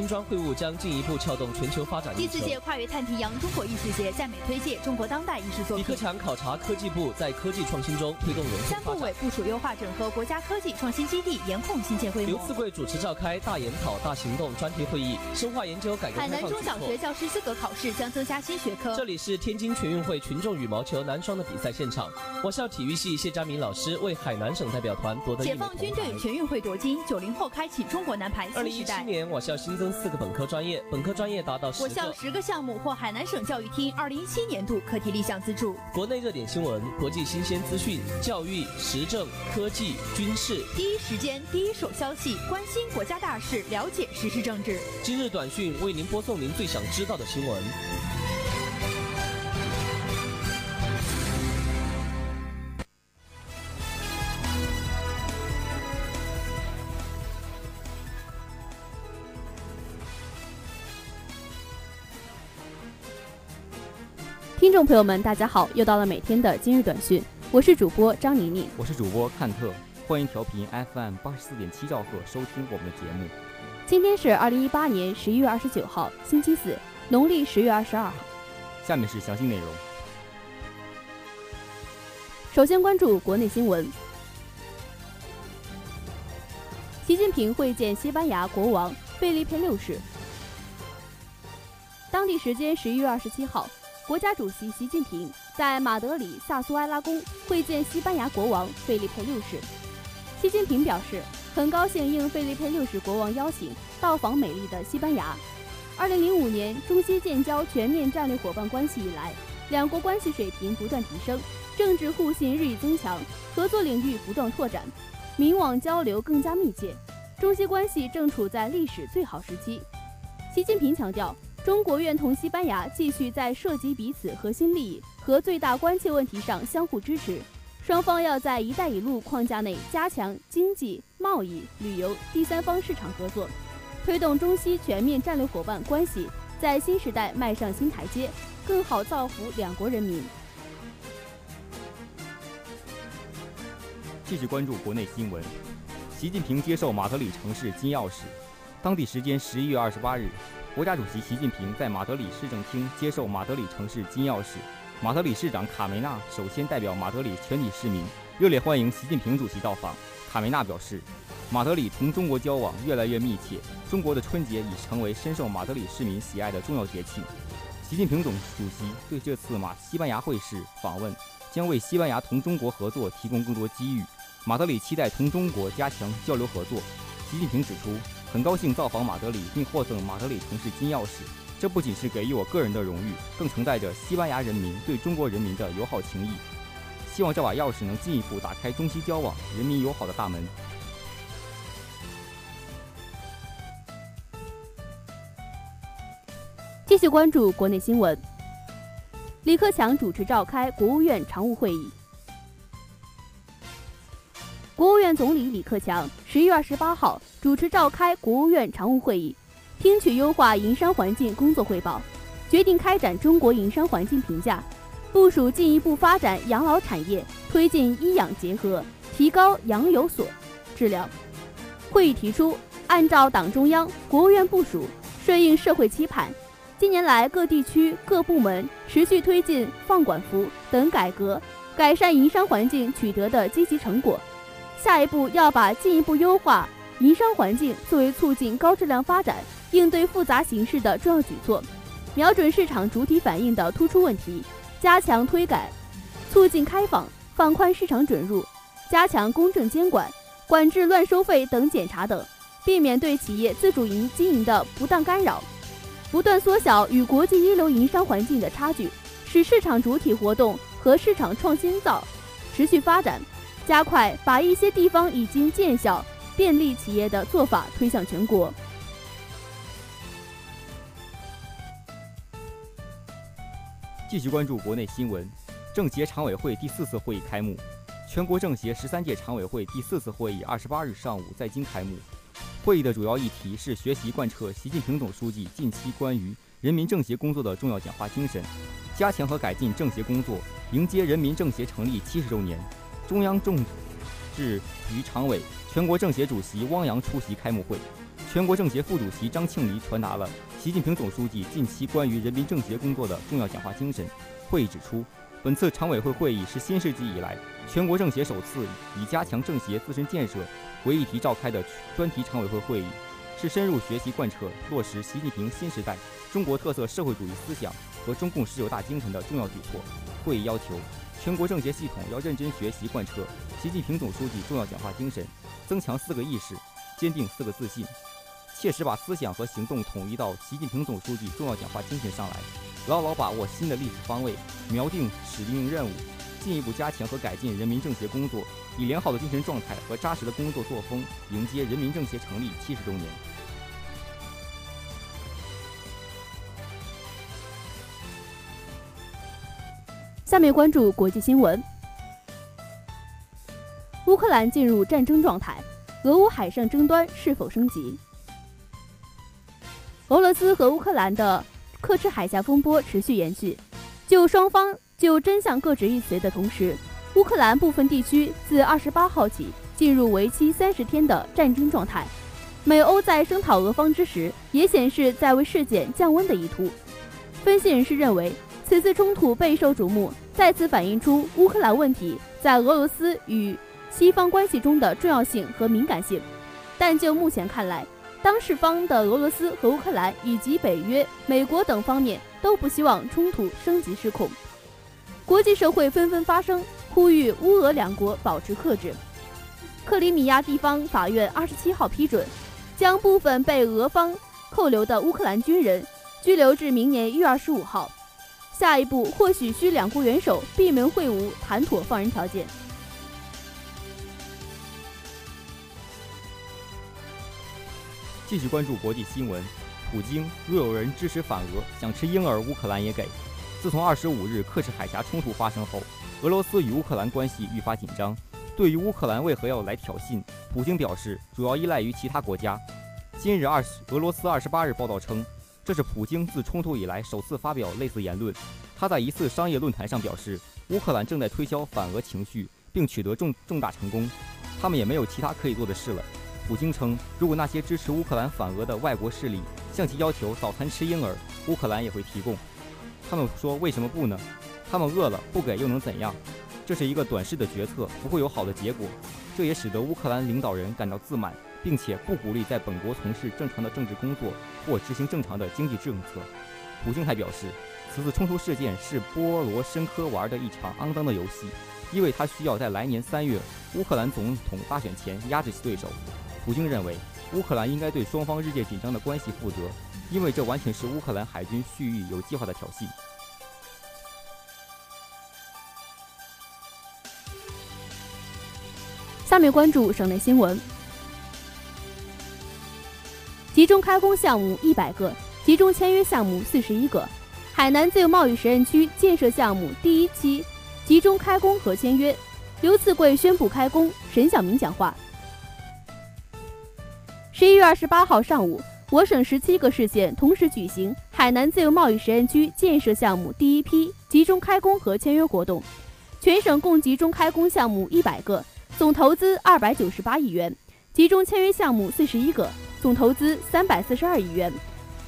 金砖会晤将进一步撬动全球发展第四届跨越太平洋中国艺术节在美推介中国当代艺术作品。李克强考察科技部在科技创新中推动人才三部委部署优化整合国家科技创新基地，严控新建规模。刘赐贵主持召开大研讨大行动专题会议，深化研究改革海南中小学教师资格考试将增加新学科。这里是天津全运会群众羽毛球男双的比赛现场，我校体育系谢佳明老师为海南省代表团夺得解放军队全运会夺金，九零后开启中国男排新时代。二零一七年，我校新增四个本。科专业，本科专业达到十我校十个项目获海南省教育厅二零一七年度课题立项资助。国内热点新闻、国际新鲜资讯、教育、时政、科技、军事，第一时间、第一手消息，关心国家大事，了解时事政治。今日短讯为您播送您最想知道的新闻。听众朋友们，大家好！又到了每天的今日短讯，我是主播张宁宁，我是主播看特，欢迎调频 FM 八十四点七兆赫收听我们的节目。今天是二零一八年十一月二十九号，星期四，农历十月二十二号。下面是详细内容。首先关注国内新闻。习近平会见西班牙国王费利佩六世。当地时间十一月二十七号。国家主席习近平在马德里萨苏埃拉宫会见西班牙国王费利佩六世。习近平表示，很高兴应费利佩六世国王邀请到访美丽的西班牙。二零零五年中西建交全面战略伙伴关系以来，两国关系水平不断提升，政治互信日益增强，合作领域不断拓展，民网交流更加密切，中西关系正处在历史最好时期。习近平强调。中国愿同西班牙继续在涉及彼此核心利益和最大关切问题上相互支持，双方要在“一带一路”框架内加强经济、贸易、旅游、第三方市场合作，推动中西全面战略伙伴关系在新时代迈上新台阶，更好造福两国人民。继续关注国内新闻，习近平接受马德里城市金钥匙，当地时间十一月二十八日。国家主席习近平在马德里市政厅接受马德里城市金钥匙，马德里市长卡梅纳首先代表马德里全体市民热烈欢迎习近平主席到访。卡梅纳表示，马德里同中国交往越来越密切，中国的春节已成为深受马德里市民喜爱的重要节庆。习近平总主席对这次马西班牙会试访问将为西班牙同中国合作提供更多机遇，马德里期待同中国加强交流合作。习近平指出。很高兴造访马德里，并获赠马德里城市金钥匙。这不仅是给予我个人的荣誉，更承载着西班牙人民对中国人民的友好情谊。希望这把钥匙能进一步打开中西交往、人民友好的大门。继续关注国内新闻。李克强主持召开国务院常务会议。国务院总理李克强十一月二十八号主持召开国务院常务会议，听取优化营商环境工作汇报，决定开展中国营商环境评价，部署进一步发展养老产业，推进医养结合，提高养有所质量。会议提出，按照党中央、国务院部署，顺应社会期盼，近年来各地区各部门持续推进放管服等改革，改善营商环境取得的积极成果。下一步要把进一步优化营商环境作为促进高质量发展、应对复杂形势的重要举措，瞄准市场主体反映的突出问题，加强推改，促进开放，放宽市场准入，加强公正监管，管制乱收费等检查等，避免对企业自主营经营的不当干扰，不断缩小与国际一流营商环境的差距，使市场主体活动和市场创新造持续发展。加快把一些地方已经见效、电力企业的做法推向全国。继续关注国内新闻，政协常委会第四次会议开幕。全国政协十三届常委会第四次会议二十八日上午在京开幕。会议的主要议题是学习贯彻习近平总书记近期关于人民政协工作的重要讲话精神，加强和改进政协工作，迎接人民政协成立七十周年。中央政治局常委、全国政协主席汪洋出席开幕会。全国政协副主席张庆黎传达了习近平总书记近期关于人民政协工作的重要讲话精神。会议指出，本次常委会会议是新世纪以来全国政协首次以加强政协自身建设为议题召开的专题常委会会议，是深入学习贯彻落实习近平新时代中国特色社会主义思想和中共十九大精神的重要举措。会议要求，全国政协系统要认真学习贯彻习近平总书记重要讲话精神，增强四个意识，坚定四个自信，切实把思想和行动统一到习近平总书记重要讲话精神上来，牢牢把握新的历史方位，锚定使命任务，进一步加强和改进人民政协工作，以良好的精神状态和扎实的工作作风迎接人民政协成立七十周年。下面关注国际新闻。乌克兰进入战争状态，俄乌海上争端是否升级？俄罗斯和乌克兰的克赤海峡风波持续延续，就双方就真相各执一词的同时，乌克兰部分地区自二十八号起进入为期三十天的战争状态。美欧在声讨俄方之时，也显示在为事件降温的意图。分析人士认为。此次冲突备受瞩目，再次反映出乌克兰问题在俄罗斯与西方关系中的重要性和敏感性。但就目前看来，当事方的俄罗斯和乌克兰以及北约、美国等方面都不希望冲突升级失控。国际社会纷纷发声，呼吁乌俄两国保持克制。克里米亚地方法院二十七号批准，将部分被俄方扣留的乌克兰军人拘留至明年一月二十五号。下一步或许需两国元首闭门会晤，谈妥放人条件。继续关注国际新闻，普京若有人支持反俄，想吃婴儿，乌克兰也给。自从二十五日克赤海峡冲突发生后，俄罗斯与乌克兰关系愈发紧张。对于乌克兰为何要来挑衅，普京表示主要依赖于其他国家。今日二十，俄罗斯二十八日报道称。这是普京自冲突以来首次发表类似言论。他在一次商业论坛上表示，乌克兰正在推销反俄情绪，并取得重重大成功，他们也没有其他可以做的事了。普京称，如果那些支持乌克兰反俄的外国势力向其要求早餐吃婴儿，乌克兰也会提供。他们说：“为什么不呢？他们饿了不给又能怎样？这是一个短视的决策，不会有好的结果。这也使得乌克兰领导人感到自满。”并且不鼓励在本国从事正常的政治工作或执行正常的经济政策。普京还表示，此次冲突事件是波罗申科玩的一场肮脏的游戏，因为他需要在来年三月乌克兰总统大选前压制其对手。普京认为，乌克兰应该对双方日渐紧张的关系负责，因为这完全是乌克兰海军蓄意有计划的挑衅。下面关注省内新闻。集中开工项目一百个，集中签约项目四十一个。海南自由贸易实验区建设项目第一期集中开工和签约，刘赐贵宣布开工，沈晓明讲话。十一月二十八号上午，我省十七个市县同时举行海南自由贸易实验区建设项目第一批集中开工和签约活动，全省共集中开工项目一百个，总投资二百九十八亿元，集中签约项目四十一个。总投资三百四十二亿元。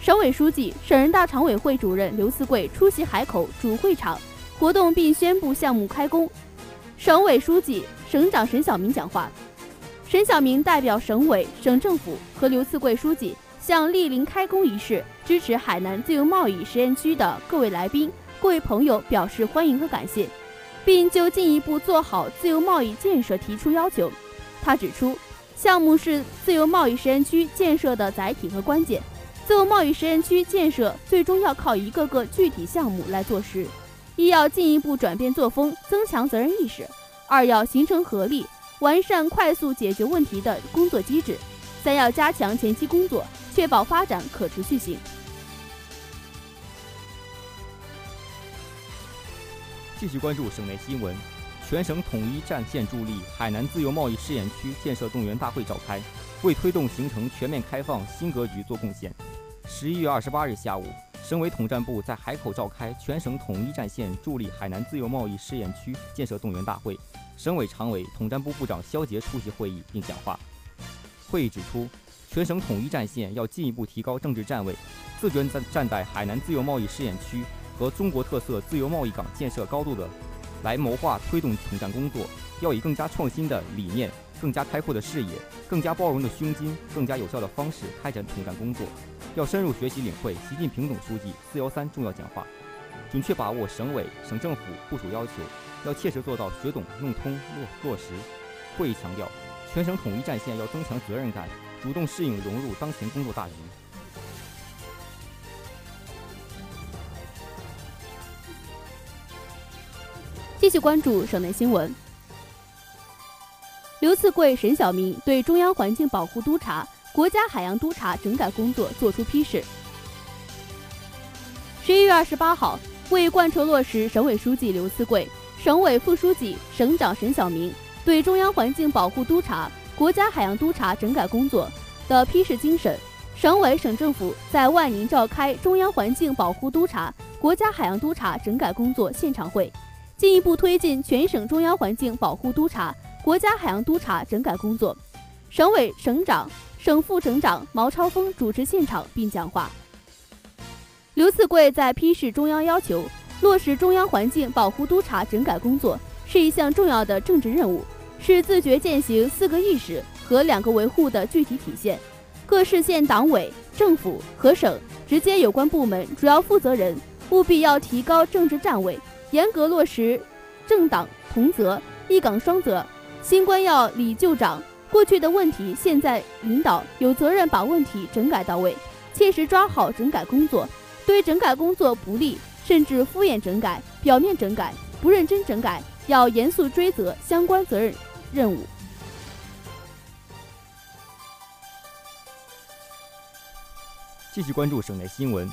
省委书记、省人大常委会主任刘赐贵出席海口主会场活动并宣布项目开工。省委书记、省长沈晓明讲话。陈晓明代表省委、省政府和刘赐贵书记向莅临开工仪式、支持海南自由贸易实验区的各位来宾、各位朋友表示欢迎和感谢，并就进一步做好自由贸易建设提出要求。他指出。项目是自由贸易实验区建设的载体和关键。自由贸易实验区建设最终要靠一个个具体项目来落实。一要进一步转变作风，增强责任意识；二要形成合力，完善快速解决问题的工作机制；三要加强前期工作，确保发展可持续性。继续关注省内新闻。全省统一战线助力海南自由贸易试验区建设动员大会召开，为推动形成全面开放新格局做贡献。十一月二十八日下午，省委统战部在海口召开全省统一战线助力海南自由贸易试验区建设动员大会，省委常委、统战部部长肖捷出席会议并讲话。会议指出，全省统一战线要进一步提高政治站位，自觉站站在海南自由贸易试验区和中国特色自由贸易港建设高度的，来谋划推动统战工作。要以更加创新的理念、更加开阔的视野、更加包容的胸襟、更加有效的方式开展统战工作。要深入学习领会习近平总书记“四幺三”重要讲话，准确把握省委、省政府部署要求，要切实做到学懂、弄通、落落实。会议强调，全省统一战线要增强责任感，主动适应融入当前工作大局。继续关注省内新闻。刘赐贵、沈晓明对中央环境保护督察、国家海洋督察整改工作作出批示。十一月二十八号，为贯彻落实省委书记刘赐贵、省委副书记、省长沈晓明对中央环境保护督察、国家海洋督察整改工作的批示精神，省委省政府在万宁召开中央环境保护督察、国家海洋督察整改工作现场会，进一步推进全省中央环境保护督察。国家海洋督察整改工作，省委省长、省副省长毛超峰主持现场并讲话。刘赐贵在批示中央要求，落实中央环境保护督察整改工作是一项重要的政治任务，是自觉践行四个意识和两个维护的具体体现。各市县党委、政府和省直接有关部门主要负责人务必要提高政治站位，严格落实政党同责、一岗双责。新官要理旧长，过去的问题，现在领导有责任把问题整改到位，切实抓好整改工作。对整改工作不利甚至敷衍整改、表面整改、不认真整改，要严肃追责相关责任任务。继续关注省内新闻，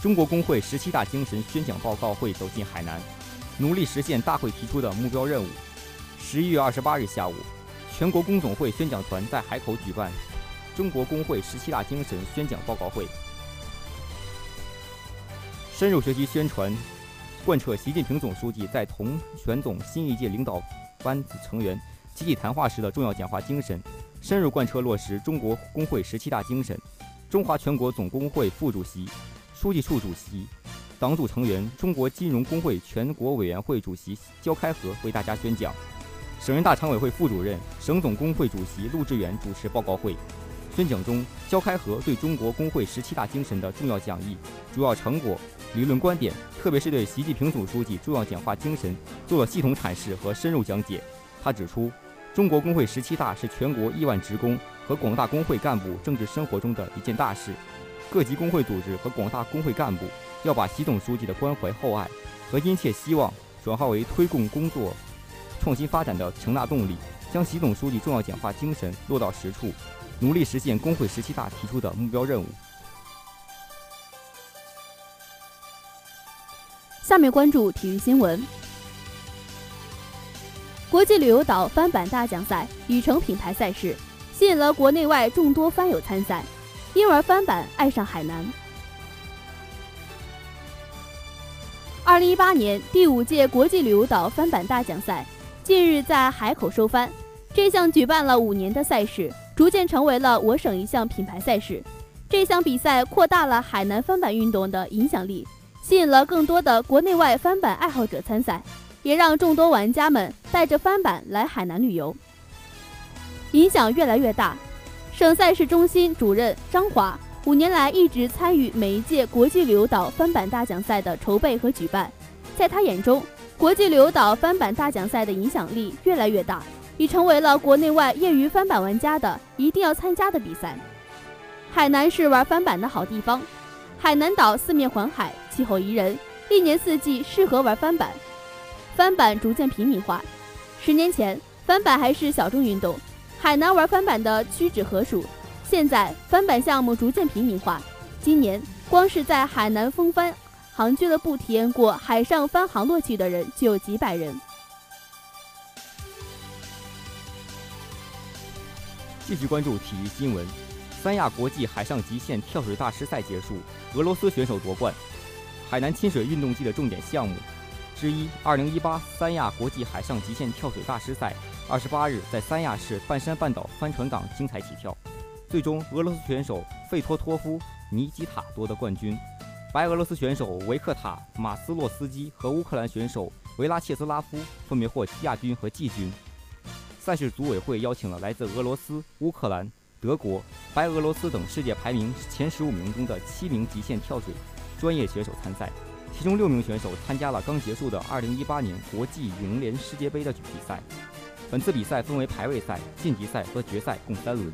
中国工会十七大精神宣讲报告会走进海南，努力实现大会提出的目标任务。十一月二十八日下午，全国工总会宣讲团在海口举办中国工会十七大精神宣讲报告会，深入学习宣传，贯彻习近平总书记在同全总新一届领导班子成员集体谈话时的重要讲话精神，深入贯彻落实中国工会十七大精神。中华全国总工会副主席、书记处主席、党组成员、中国金融工会全国委员会主席焦开和为大家宣讲。省人大常委会副主任、省总工会主席陆志远主持报告会。宣讲中，焦开和对中国工会十七大精神的重要讲义、主要成果、理论观点，特别是对习近平总书记重要讲话精神做了系统阐释和深入讲解。他指出，中国工会十七大是全国亿万职工和广大工会干部政治生活中的一件大事。各级工会组织和广大工会干部要把习总书记的关怀厚爱和殷切希望转化为推动工作。创新发展的强大动力，将习总书记重要讲话精神落到实处，努力实现工会十七大提出的目标任务。下面关注体育新闻。国际旅游岛帆板大奖赛已成品牌赛事，吸引了国内外众多帆友参赛，因而帆板爱上海南。二零一八年第五届国际旅游岛帆板大奖赛。近日在海口收帆，这项举办了五年的赛事，逐渐成为了我省一项品牌赛事。这项比赛扩大了海南帆板运动的影响力，吸引了更多的国内外帆板爱好者参赛，也让众多玩家们带着帆板来海南旅游，影响越来越大。省赛事中心主任张华五年来一直参与每一届国际旅游岛帆板大奖赛的筹备和举办，在他眼中。国际旅游岛翻板大奖赛的影响力越来越大，已成为了国内外业余翻板玩家的一定要参加的比赛。海南是玩翻板的好地方，海南岛四面环海，气候宜人，一年四季适合玩翻板。翻板逐渐平民化，十年前翻板还是小众运动，海南玩翻板的屈指可数。现在翻板项目逐渐平民化，今年光是在海南风帆。航俱乐部体验过海上帆航乐趣的人就有几百人。继续关注体育新闻，三亚国际海上极限跳水大师赛结束，俄罗斯选手夺冠。海南亲水运动季的重点项目之一——二零一八三亚国际海上极限跳水大师赛，二十八日在三亚市半山半岛帆船港精彩起跳。最终俄罗斯选手费托托夫、尼基塔夺得冠军，白俄罗斯选手维克塔、马斯洛斯基和乌克兰选手维拉切斯拉夫分别获亚军和季军。赛事组委会邀请了来自俄罗斯、乌克兰、德国、白俄罗斯等世界排名前十五名中的七名极限跳水专业选手参赛，其中六名选手参加了刚结束的2018年国际泳联世界杯的比赛。本次比赛分为排位赛、晋级赛和决赛，共三轮。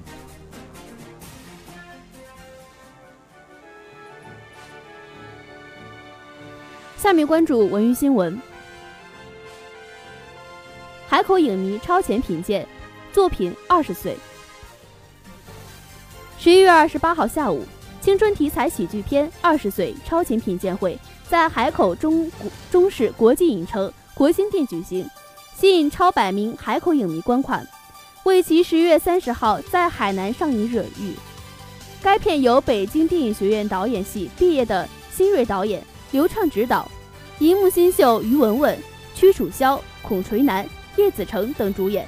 下面关注文娱新闻。海口影迷超前品鉴作品二十岁。十一月二十八号下午，青春题材喜剧片《二十岁》超前品鉴会在海口中中市国际影城国新店举行，吸引超百名海口影迷观看，为其十一月三十号在海南上映热预。该片由北京电影学院导演系毕业的新锐导演。刘畅指导，银幕新秀于文文、屈楚萧、孔垂楠、叶子成等主演，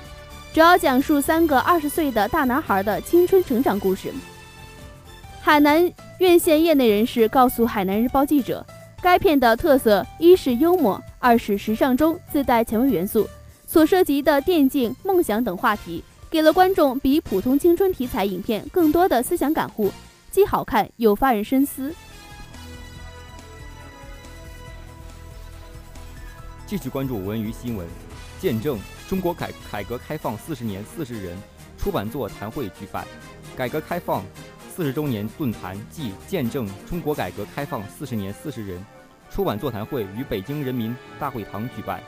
主要讲述三个二十岁的大男孩的青春成长故事。海南院线业内人士告诉海南日报记者，该片的特色一是幽默，二是时尚中自带前卫元素，所涉及的电竞、梦想等话题，给了观众比普通青春题材影片更多的思想感悟，既好看又发人深思。继续关注文娱新闻，见证中国改改革开放四十年四十人出版座谈会举办，改革开放四十周年论坛暨见证中国改革开放四十年四十人出版座谈会于北京人民大会堂举办。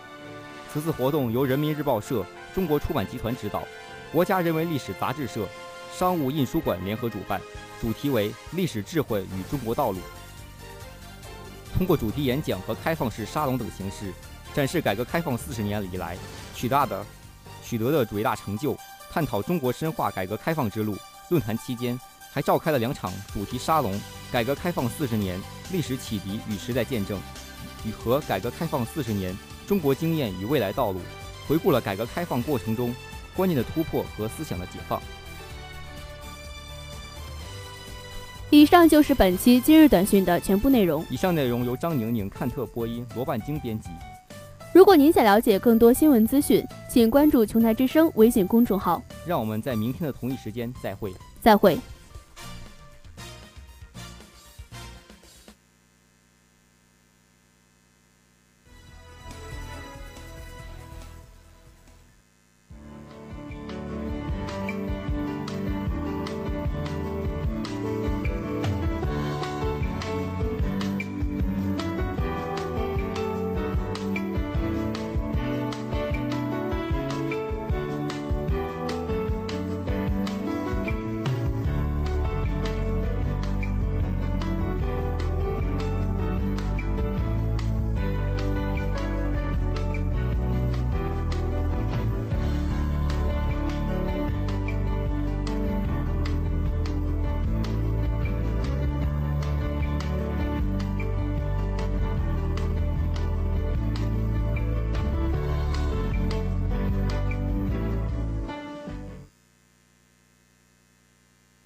此次活动由人民日报社、中国出版集团指导，国家人文历史杂志社、商务印书馆联合主办，主题为“历史智慧与中国道路”。通过主题演讲和开放式沙龙等形式。展示改革开放四十年以来取得的取得的伟大成就，探讨中国深化改革开放之路。论坛期间还召开了两场主题沙龙：改革开放四十年历史启迪与时代见证，与和改革开放四十年中国经验与未来道路，回顾了改革开放过程中观念的突破和思想的解放。以上就是本期今日短讯的全部内容。以上内容由张宁宁、看特播音，罗万晶编辑。如果您想了解更多新闻资讯，请关注“琼台之声”微信公众号。让我们在明天的同一时间再会。再会。